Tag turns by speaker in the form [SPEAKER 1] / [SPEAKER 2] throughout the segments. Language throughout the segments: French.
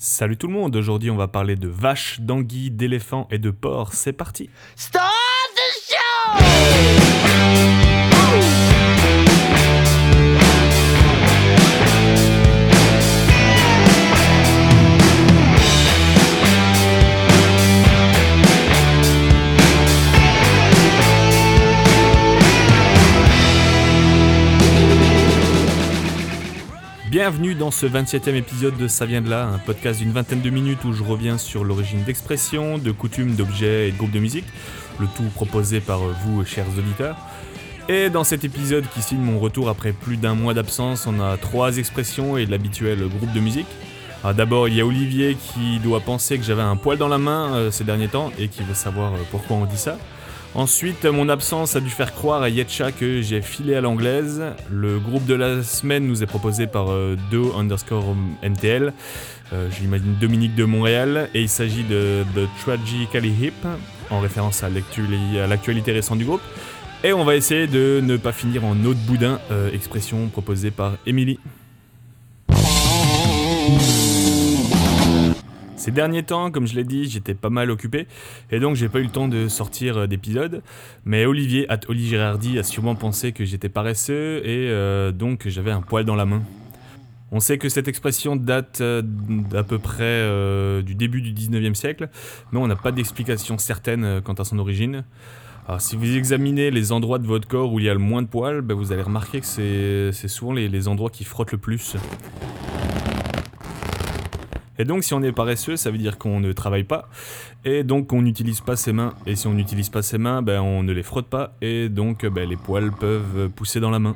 [SPEAKER 1] Salut tout le monde, aujourd'hui on va parler de vaches, d'anguilles, d'éléphants et de porcs. C'est parti
[SPEAKER 2] the!
[SPEAKER 1] Bienvenue dans ce 27e épisode de Ça vient de là, un podcast d'une vingtaine de minutes où je reviens sur l'origine d'expressions, de coutumes, d'objets et de groupes de musique, le tout proposé par vous, chers auditeurs. Et dans cet épisode qui signe mon retour après plus d'un mois d'absence, on a trois expressions et l'habituel groupe de musique. Alors D'abord, il y a Olivier qui doit penser que j'avais un poil dans la main euh, ces derniers temps et qui veut savoir euh, pourquoi on dit ça. Ensuite, mon absence a dû faire croire à Yetcha que j'ai filé à l'anglaise. Le groupe de la semaine nous est proposé par euh, Do underscore NTL. Euh, je l'imagine Dominique de Montréal. Et il s'agit de, de Tragically Hip, en référence à l'actuali- à l'actualité récente du groupe. Et on va essayer de ne pas finir en de boudin, euh, expression proposée par Emily. Ces derniers temps, comme je l'ai dit, j'étais pas mal occupé et donc j'ai pas eu le temps de sortir euh, d'épisode. Mais Olivier, at Oli Girardi, a sûrement pensé que j'étais paresseux et euh, donc j'avais un poil dans la main. On sait que cette expression date euh, d'à peu près du début du 19e siècle, mais on n'a pas d'explication certaine quant à son origine. Si vous examinez les endroits de votre corps où il y a le moins de poils, ben, vous allez remarquer que c'est souvent les endroits qui frottent le plus. Et donc si on est paresseux, ça veut dire qu'on ne travaille pas, et donc qu'on n'utilise pas ses mains. Et si on n'utilise pas ses mains, ben, on ne les frotte pas, et donc ben, les poils peuvent pousser dans la main.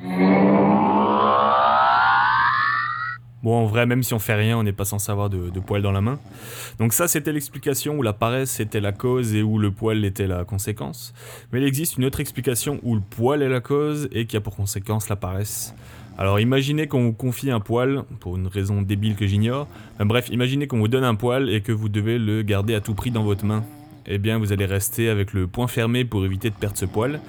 [SPEAKER 1] Bon, en vrai, même si on fait rien, on n'est pas censé avoir de, de poils dans la main. Donc ça, c'était l'explication où la paresse était la cause et où le poil était la conséquence. Mais il existe une autre explication où le poil est la cause et qui a pour conséquence la paresse. Alors imaginez qu'on vous confie un poil, pour une raison débile que j'ignore. Bref, imaginez qu'on vous donne un poil et que vous devez le garder à tout prix dans votre main. Eh bien, vous allez rester avec le poing fermé pour éviter de perdre ce poil.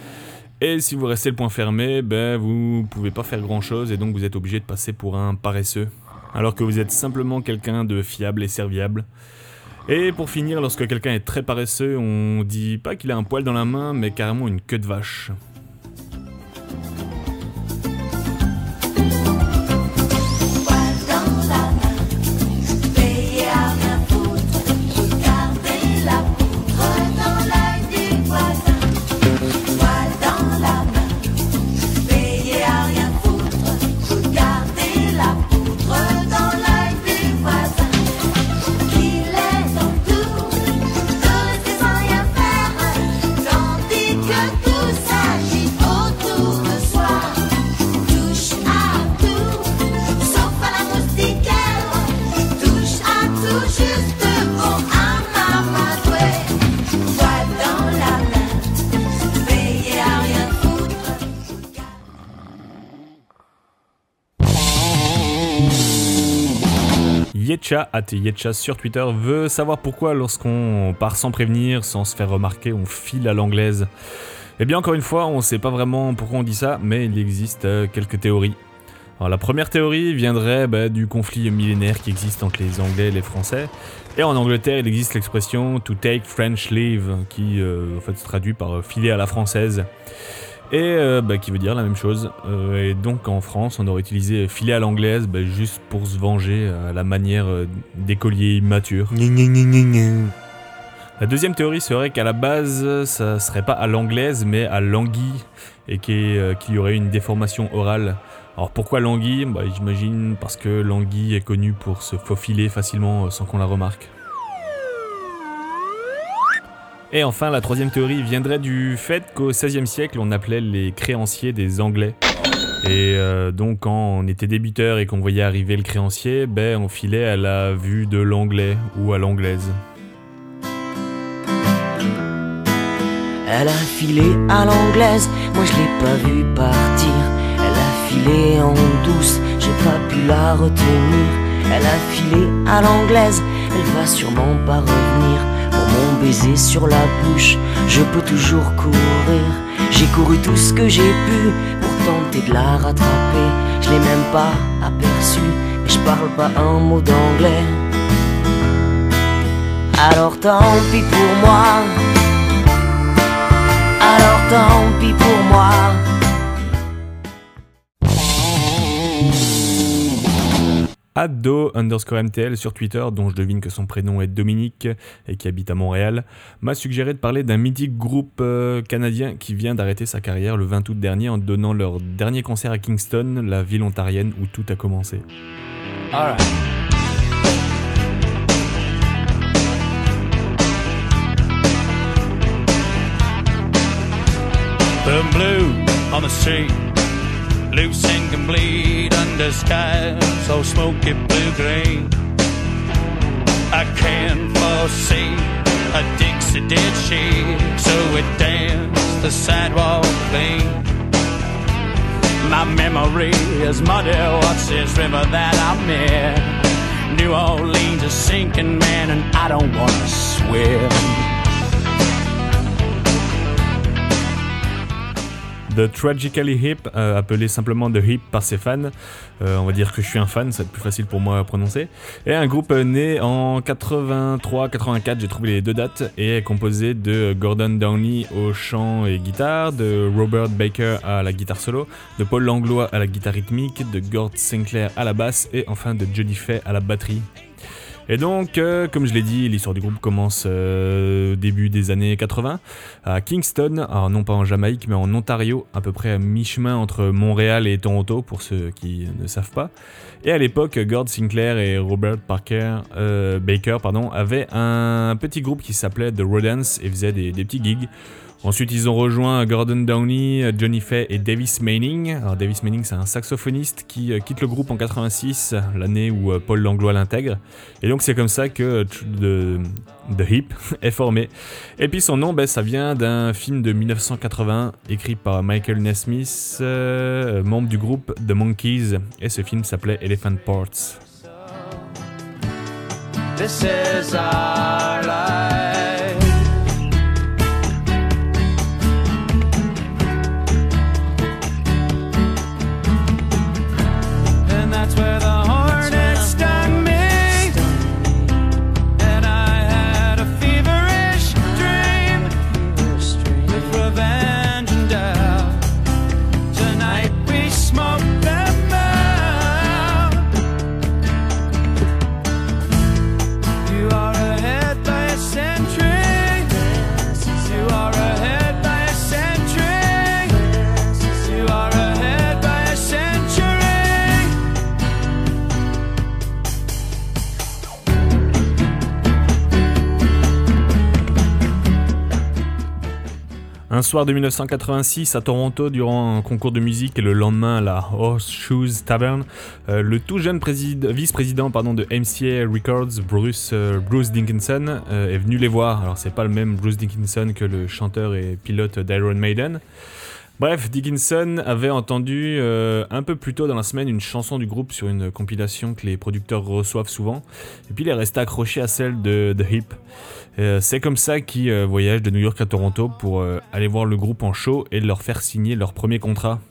[SPEAKER 1] Et si vous restez le poing fermé, ben vous pouvez pas faire grand chose et donc vous êtes obligé de passer pour un paresseux. Alors que vous êtes simplement quelqu'un de fiable et serviable. Et pour finir, lorsque quelqu'un est très paresseux, on dit pas qu'il a un poil dans la main, mais carrément une queue de vache. Yetcha, at sur Twitter, veut savoir pourquoi lorsqu'on part sans prévenir, sans se faire remarquer, on file à l'anglaise. Eh bien encore une fois, on sait pas vraiment pourquoi on dit ça, mais il existe euh, quelques théories. La première théorie viendrait bah, du conflit millénaire qui existe entre les Anglais et les Français. Et en Angleterre, il existe l'expression to take French leave, qui euh, fait se traduit par euh, filer à la française. Et euh, bah, qui veut dire la même chose. Euh, et donc en France, on aurait utilisé filer à l'anglaise bah, juste pour se venger à la manière euh, d'écoliers immatures. La deuxième théorie serait qu'à la base, ça serait pas à l'anglaise, mais à l'anguille, et qu'il y, euh, aurait une déformation orale. Alors pourquoi l'anguille? Bah, J'imagine parce que l'anguille est connue pour se faufiler facilement euh, sans qu'on la remarque. Et enfin, la troisième théorie viendrait du fait qu'au XVIe siècle, on appelait les créanciers des Anglais. Et euh, donc, quand on était débiteur et qu'on voyait arriver le créancier, ben, on filait à la vue de l'anglais ou à l'anglaise.
[SPEAKER 3] Elle a filé à l'anglaise, moi je l'ai pas vue partir. Elle a filé en douce, j'ai pas pu la retenir. Elle a filé à l'anglaise, elle va sûrement pas revenir. Mon baiser sur la bouche, je peux toujours courir. J'ai couru tout ce que j'ai pu pour tenter de la rattraper. Je l'ai même pas aperçue, et je parle pas un mot d'anglais. Alors tant pis pour moi. Alors tant pis pour moi.
[SPEAKER 1] Addo underscore MTL sur Twitter, dont je devine que son prénom est Dominique et qui habite à Montréal, m'a suggéré de parler d'un mythique groupe euh, canadien qui vient d'arrêter sa carrière le 20 août dernier en donnant leur dernier concert à Kingston, la ville ontarienne où tout a commencé.
[SPEAKER 2] Loose and complete under skies so smoky blue green. I can't foresee a Dixie did she, so it danced the sidewalk clean. My memory is muddy. What's this river that I'm in? New Orleans is sinking, man, and I don't wanna swim.
[SPEAKER 1] The Tragically Hip, euh, appelé simplement The Hip par ses fans. Euh, on va dire que je suis un fan, ça va être plus facile pour moi à prononcer. Et un groupe euh, né en 83-84, j'ai trouvé les deux dates, et est composé de Gordon Downey au chant et guitare, de Robert Baker à la guitare solo, de Paul Langlois à la guitare rythmique, de Gord Sinclair à la basse, et enfin de Jody Fay à la batterie. Et donc, euh, comme je l'ai dit, l'histoire du groupe commence euh, au début des années 80 à Kingston, alors non pas en Jamaïque, mais en Ontario, à peu près à mi-chemin entre Montréal et Toronto, pour ceux qui ne savent pas. Et à l'époque, Gord Sinclair et Robert Parker, euh, Baker pardon, avaient un petit groupe qui s'appelait The Rodents et faisaient des petits gigs. Ensuite, ils ont rejoint Gordon Downey, Johnny Fay et Davis Manning. Alors, Davis Manning, c'est un saxophoniste qui euh, quitte le groupe en 86, l'année où euh, Paul Langlois l'intègre. Et donc, c'est comme ça que euh, The, Hip est formé. Et puis, son nom, ben, ça vient d'un film de 1980 écrit par Michael Nesmith, membre du groupe The Monkees. Et ce film s'appelait Elephant Parts.
[SPEAKER 2] This is our life.
[SPEAKER 1] Un soir de 1986 à Toronto, durant un concours de musique et le lendemain à la Horseshoes Tavern, euh, le tout jeune présid- vice-président de MCA Records, Bruce, euh, Bruce Dickinson, euh, est venu les voir. Alors c'est pas le même Bruce Dickinson que le chanteur et pilote d'Iron Maiden. Bref, Dickinson avait entendu euh, un peu plus tôt dans la semaine une chanson du groupe sur une compilation que les producteurs reçoivent souvent, et puis il est resté accroché à celle de The Hip. Euh, c'est comme ça qu'il euh, voyage de New York à Toronto pour aller voir le groupe en show et leur faire signer leur premier contrat.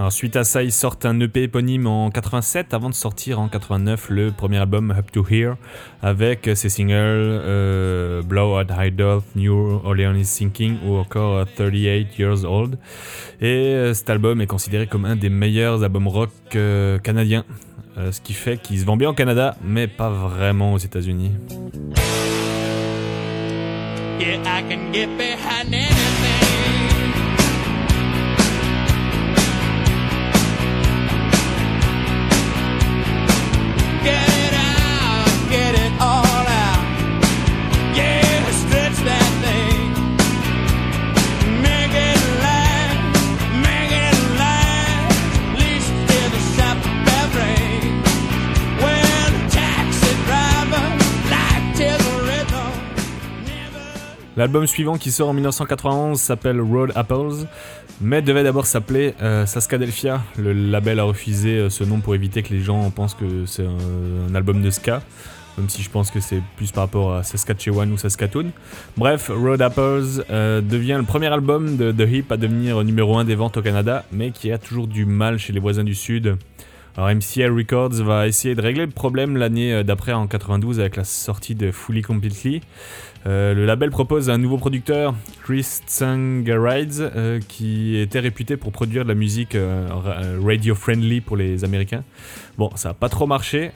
[SPEAKER 1] Alors, suite à ça, ils sortent un EP éponyme en 87 avant de sortir en 89 le premier album Up to Here avec ses singles euh, Blow at High Dove, New Orleans is Sinking ou encore euh, 38 Years Old. Et euh, cet album est considéré comme un des meilleurs albums rock euh, canadiens. Ce qui fait qu'il se vend bien au Canada, mais pas vraiment aux États-Unis. L'album suivant qui sort en 1991 s'appelle Road Apples, mais devait d'abord s'appeler euh, Saskadelphia. Le label a refusé euh, ce nom pour éviter que les gens pensent que c'est un, album de ska, même si je pense que c'est plus par rapport à Saskatchewan ou Saskatoon. Bref, Road Apples euh, devient le premier album de The Hip à devenir numéro 1 des ventes au Canada, mais qui a toujours du mal chez les voisins du Sud. Alors MCA Records va essayer de régler le problème l'année euh, d'après en 92 avec la sortie de Fully Completely. Euh, le label propose un nouveau producteur, Chris Tsangarides, euh, qui était réputé pour produire de la musique ra- radio-friendly pour les Américains. Bon, ça n'a pas trop marché.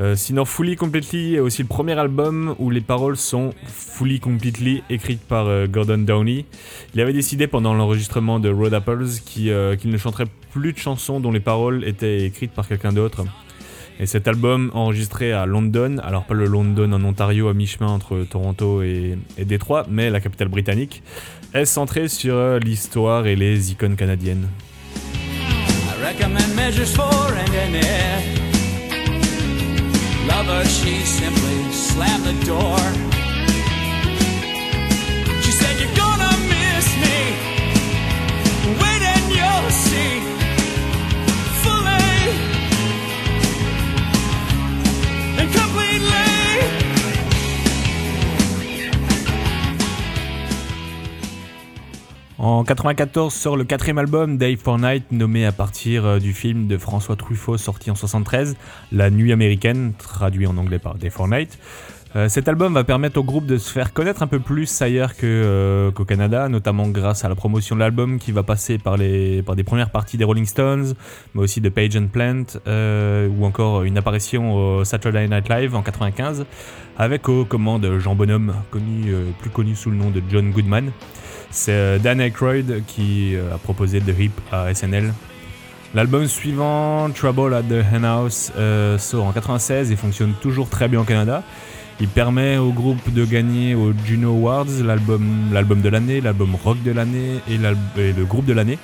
[SPEAKER 1] Euh, sinon, Fully Completely est aussi le premier album où les paroles sont fully completely écrites par euh, Gordon Downey. Il avait décidé pendant l'enregistrement de Road Apples qu'il euh, qu'il ne chanterait plus de chansons dont les paroles étaient écrites par quelqu'un d'autre. Et cet album, enregistré à London, alors pas le London en Ontario à mi-chemin entre Toronto et, et Détroit, mais la capitale britannique, est centré sur euh, l'histoire et les icônes canadiennes.
[SPEAKER 2] I Lover, she simply slammed the door. She said, You're gonna miss me. Wait and you'll see. Fully and completely.
[SPEAKER 1] En 94 sort le quatrième album Day for Night, nommé à partir euh, du film de François Truffaut sorti en 73, La Nuit américaine, traduit en anglais par Day for Night. Euh, cet album va permettre au groupe de se faire connaître un peu plus ailleurs euh, qu'au Canada, notamment grâce à la promotion de l'album qui va passer par, les, par des premières parties des Rolling Stones, mais aussi de Page and Plant, ou encore une apparition au Saturday Night Live en 95, avec aux commandes Jean Bonhomme, plus connu sous le nom de John Goodman. C'est euh, Dan Aykroyd qui euh, a proposé The Hip à SNL. L'album suivant, Trouble at the Hen House, euh, sort en 96 et fonctionne toujours très bien au Canada. Il permet au groupe de gagner au Juno Awards l'album, de l'année, l'album rock de l'année et, le groupe de l'année.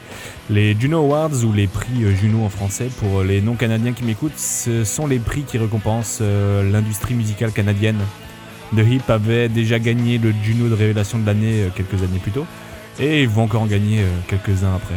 [SPEAKER 1] Les Juno Awards ou les prix Juno en français pour les non-canadiens qui m'écoutent, ce sont les prix qui récompensent l'industrie musicale canadienne. The Hip avait déjà gagné le Juno de révélation de l'année euh, quelques années plus tôt et ils vont encore en gagner euh, quelques-uns après.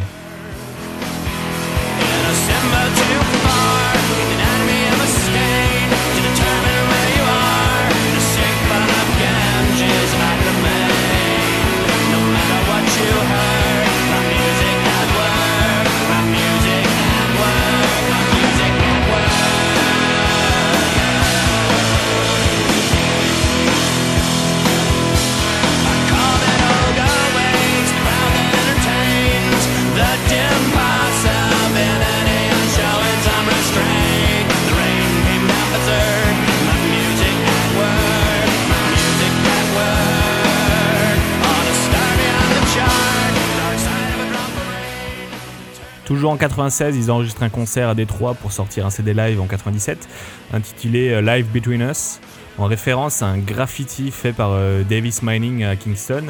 [SPEAKER 1] En 96, ils enregistrent un concert à Détroit pour sortir un CD live en 97, intitulé euh, Live Between Us, en référence à un graffiti fait par euh, Davis Mining à Kingston.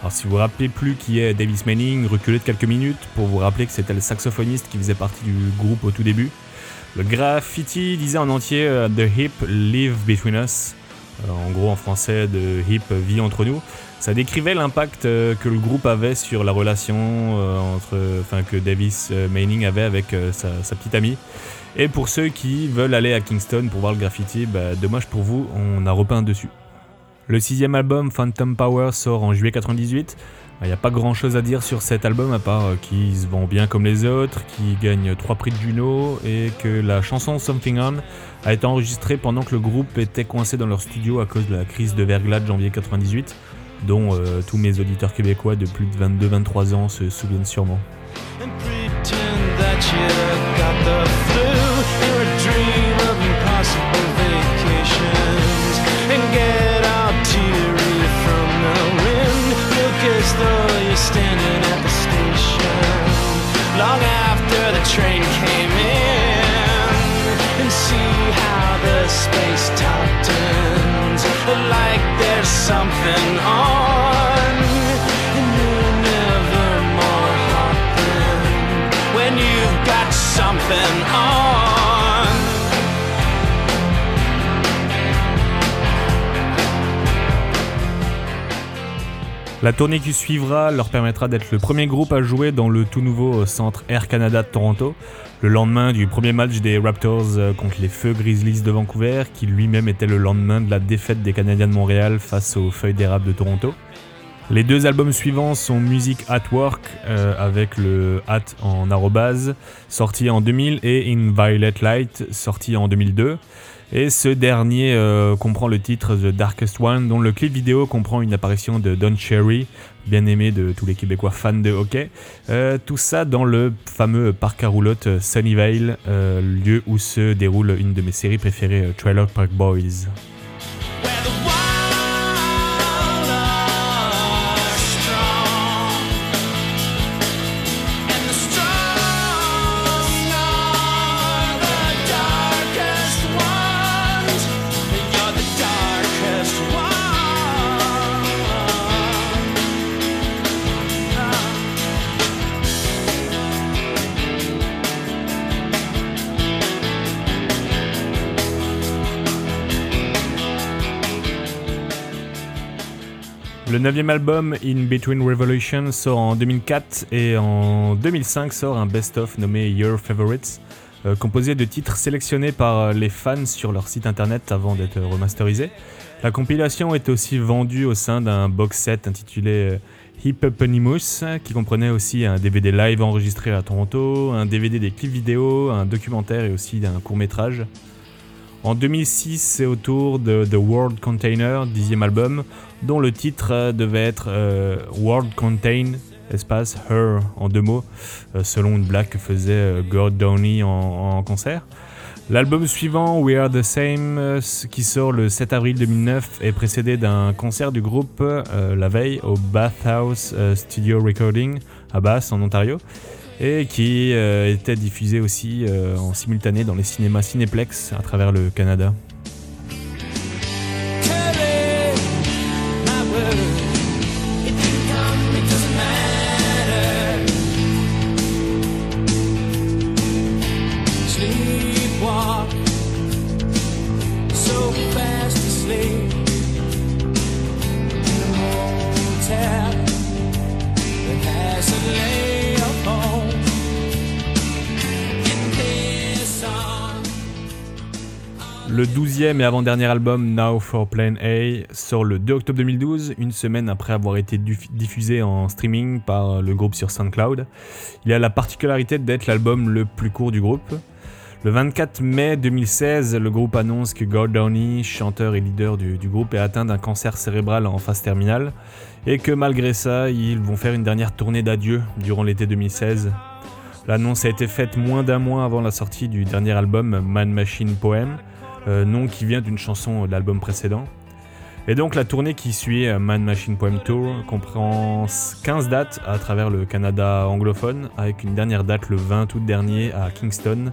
[SPEAKER 1] Alors si vous vous rappelez plus qui est Davis Mining, reculez de quelques minutes pour vous rappeler que c'était le saxophoniste qui faisait partie du groupe au tout début. Le graffiti disait en entier euh, The Hip Live Between Us, en gros en français The Hip vit entre nous. Ça décrivait l'impact euh, que le groupe avait sur la relation euh, entre, enfin que Davis euh, Manning avait avec euh, sa, petite amie. Et pour ceux qui veulent aller à Kingston pour voir le graffiti, bah, dommage pour vous, on a repeint dessus. Le sixième album, Phantom Power, sort en juillet 98. Il n'y a pas grand chose à dire sur cet album à part euh, qu'il se vend bien comme les autres, qu'il gagne 3 prix de Juno et que la chanson Something On a été enregistrée pendant que le groupe était coincé dans leur studio à cause de la crise de verglas de janvier 98, dont euh, tous mes auditeurs québécois de plus de 22-23 ans se souviennent sûrement. La tournée qui suivra leur permettra d'être le premier groupe à jouer dans le tout nouveau centre Air Canada de Toronto, le lendemain du premier match des Raptors euh, contre les Feux Grizzlies de Vancouver, qui lui-même était le lendemain de la défaite des Canadiens de Montréal face aux Feuilles d'érable de Toronto. Les deux albums suivants sont Music at Work euh, avec le at en arrobase sorti en 2000 et In Violet Light sorti en 2002. Et ce dernier euh, comprend le titre The Darkest One dont le clip vidéo comprend une apparition de Don Cherry, bien aimé de tous les Québécois fans de hockey. Euh, tout ça dans le fameux parc à roulotte Sunnyvale, euh, lieu où se déroule une de mes séries préférées, Trailer Park Boys. Neuvième album, In Between Revolutions, sort en 2004 et en 2005 sort un best-of nommé Your Favorites, euh, composé de titres sélectionnés par les fans sur leur site internet avant d'être remasterisé. La compilation est aussi vendue au sein d'un box set intitulé euh, Hip Eponymous, qui comprenait aussi un DVD live enregistré à Toronto, un DVD des clips vidéo, un documentaire et aussi un court métrage. En 2006, c'est au tour de The World Container, dixième album, dont le titre euh, devait être euh, World Contain, espace Her, en deux mots, euh, selon une blague que faisait Gord Downey en, concert. L'album suivant, We Are the Same, qui sort le 7 avril 2009, est précédé d'un concert du groupe la veille au Bathhouse Studio Recording à Bath, en Ontario, et qui euh, était diffusé aussi euh, en simultané dans les cinémas Cineplex à travers le Canada. Le douzième et avant-dernier album Now for Plan A sort le 2 octobre 2012, une semaine après avoir été diffusé en streaming par le groupe sur SoundCloud. Il a la particularité d'être l'album le plus court du groupe. Le 24 mai 2016, le groupe annonce que Gord Downey, chanteur et leader du, groupe, est atteint d'un cancer cérébral en phase terminale et que malgré ça, ils vont faire une dernière tournée d'adieu durant l'été 2016. L'annonce a été faite moins d'un mois avant la sortie du dernier album Man Machine Poem, euh, nom qui vient d'une chanson de l'album précédent. Et donc la tournée qui suit euh, Man Machine Poem Tour comprend 15 dates à travers le Canada anglophone, avec une dernière date le 20 août dernier à Kingston,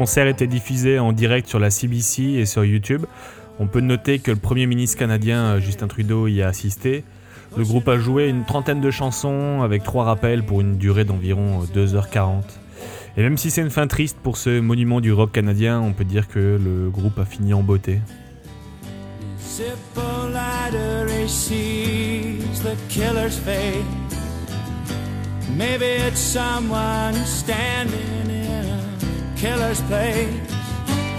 [SPEAKER 1] concert était diffusé en direct sur la CBC et sur YouTube. On peut noter que le Premier ministre canadien euh, Justin Trudeau y a assisté. Le groupe a joué une trentaine de chansons avec trois rappels pour une durée d'environ euh, 2h40. Et même si c'est une fin triste pour ce monument du rock canadien, on peut dire que le groupe a fini en beauté.
[SPEAKER 2] Killer's place.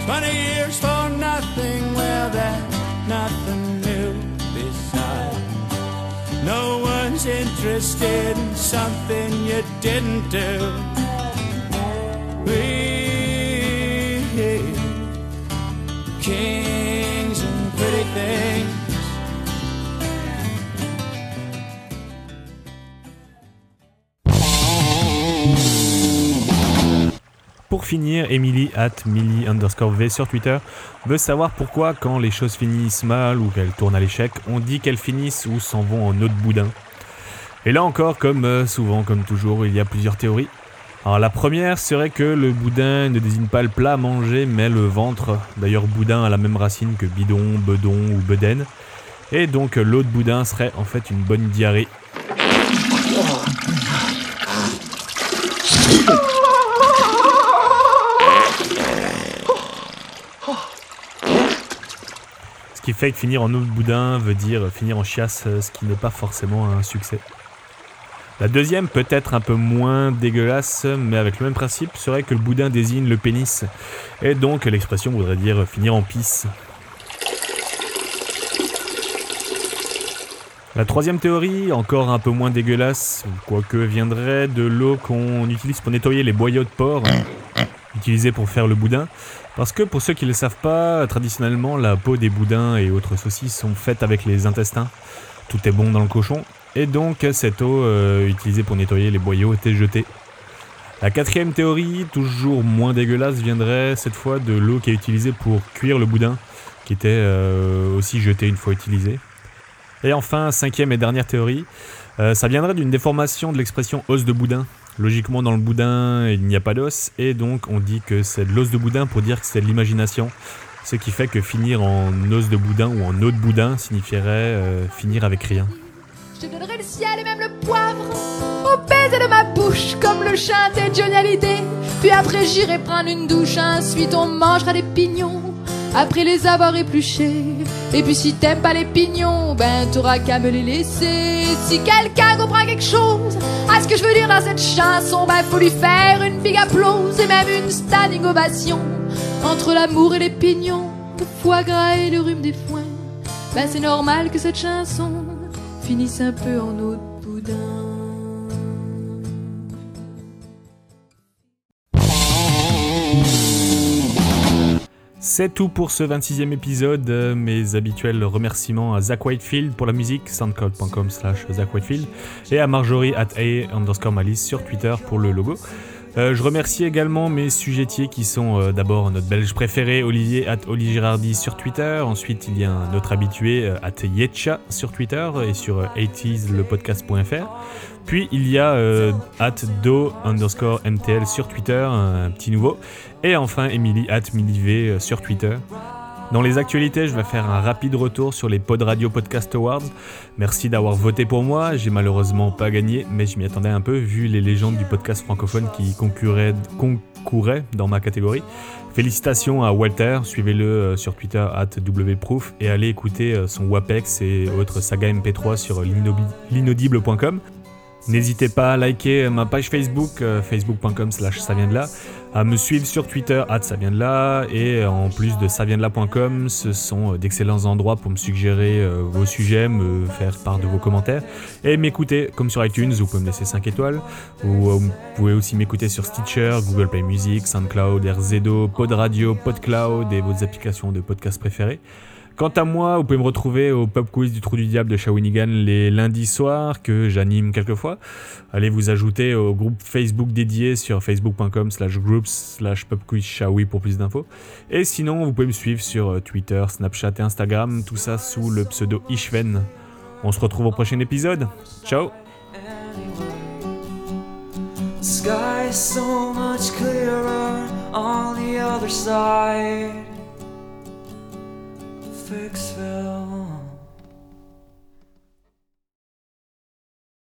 [SPEAKER 2] Twenty years for nothing, well, that's nothing new beside. No one's interested in something you didn't do. We
[SPEAKER 1] finir, Emily at Millie underscore V sur Twitter veut savoir pourquoi quand les choses finissent mal ou qu'elles tournent à l'échec, on dit qu'elles finissent ou s'en vont en de boudin. Et là encore, comme euh, souvent, comme toujours, il y a plusieurs théories. Alors la première serait que le boudin ne désigne pas le plat à manger, mais le ventre. D'ailleurs, boudin a la même racine que bidon, bedon ou bedaine. Et donc l'eau de boudin serait en fait une bonne diarrhée. Ce qui fait que finir en eau de boudin veut dire finir en chiasse, ce qui n'est pas forcément un succès. La deuxième, peut-être un peu moins dégueulasse, mais avec le même principe, serait que le boudin désigne le pénis. Et donc l'expression voudrait dire finir en pisse. La troisième théorie, encore un peu moins dégueulasse, quoique viendrait de l'eau qu'on utilise pour nettoyer les boyaux de porc, utilisés pour faire le boudin. Parce que pour ceux qui ne le savent pas, traditionnellement, la peau des boudins et autres saucisses sont faites avec les intestins. Tout est bon dans le cochon. Et donc, cette eau euh, utilisée pour nettoyer les boyaux était jetée. La quatrième théorie, toujours moins dégueulasse, viendrait cette fois de l'eau qui est utilisée pour cuire le boudin, qui était euh, aussi jetée une fois utilisée. Et enfin, cinquième et dernière théorie, euh, ça viendrait d'une déformation de l'expression os de boudin. Logiquement, dans le boudin, il n'y a pas d'os, et donc on dit que c'est de l'os de boudin pour dire que c'est de l'imagination. Ce qui fait que finir en os de boudin ou en eau de boudin signifierait euh, finir avec rien.
[SPEAKER 4] Je te donnerai le ciel et même le poivre au baiser de ma bouche comme le chantait Johnny Hallyday. Puis après j'irai prendre une douche, ensuite on mangera des pignons après les avoir épluchés. Et puis si t'aimes pas les pignons, ben t'auras qu'à me les laisser. Si quelqu'un comprend quelque chose à ce que je veux dire dans cette chanson, ben faut lui faire une big applause et même une standing ovation. Entre l'amour et les pignons, le foie gras et le rhume des foins, ben c'est normal que cette chanson finisse un peu en eau de boudin.
[SPEAKER 1] C'est tout pour ce 26e épisode. Mes habituels remerciements à Zach Whitefield pour la musique, soundcloud.com slash Zach Whitefield, et à Marjorie at A underscore Malice sur Twitter pour le logo. Euh, je remercie également mes sujettiers qui sont euh, d'abord notre belge préféré, Olivier at Oli Girardi sur Twitter. Ensuite, il y a un autre habitué, euh, at Yetcha sur Twitter et sur euh, 80slepodcast.fr. Puis il y a euh, at do underscore MTL sur Twitter, un petit nouveau. Et enfin, Emily at Miliv euh, sur Twitter. Dans les actualités, je vais faire un rapide retour sur les Pod Radio Podcast Awards. Merci d'avoir voté pour moi. J'ai malheureusement pas gagné, mais je m'y attendais un peu vu les légendes du podcast francophone qui concouraient dans ma catégorie. Félicitations à Walter, suivez-le euh, sur Twitter at wproof et allez écouter euh, son WAPEX et autres saga MP3 sur l'inaudible.com. N'hésitez pas à liker ma page Facebook, euh, facebook.com slash ça de là, à me suivre sur Twitter, at ça et en plus de ça vient de là.com, ce sont euh, d'excellents endroits pour me suggérer euh, vos sujets, me faire part de vos commentaires, et m'écouter, comme sur iTunes, vous pouvez me laisser 5 étoiles, ou vous pouvez aussi m'écouter sur Stitcher, Google Play Music, SoundCloud, RZO, Pod Radio, PodCloud et vos applications de podcast préférées. Quant à moi, vous pouvez me retrouver au pub quiz du Trou du Diable de Shawinigan les lundis soirs que j'anime quelquefois. Allez vous ajouter au groupe Facebook dédié sur facebook.com slash groups slash pubquizshawi pour plus d'infos. Et sinon, vous pouvez me suivre sur euh, Twitter, Snapchat et Instagram, tout ça sous le pseudo Ishven. On se retrouve au prochain épisode. Ciao
[SPEAKER 5] so much clearer on the other side. Fixville.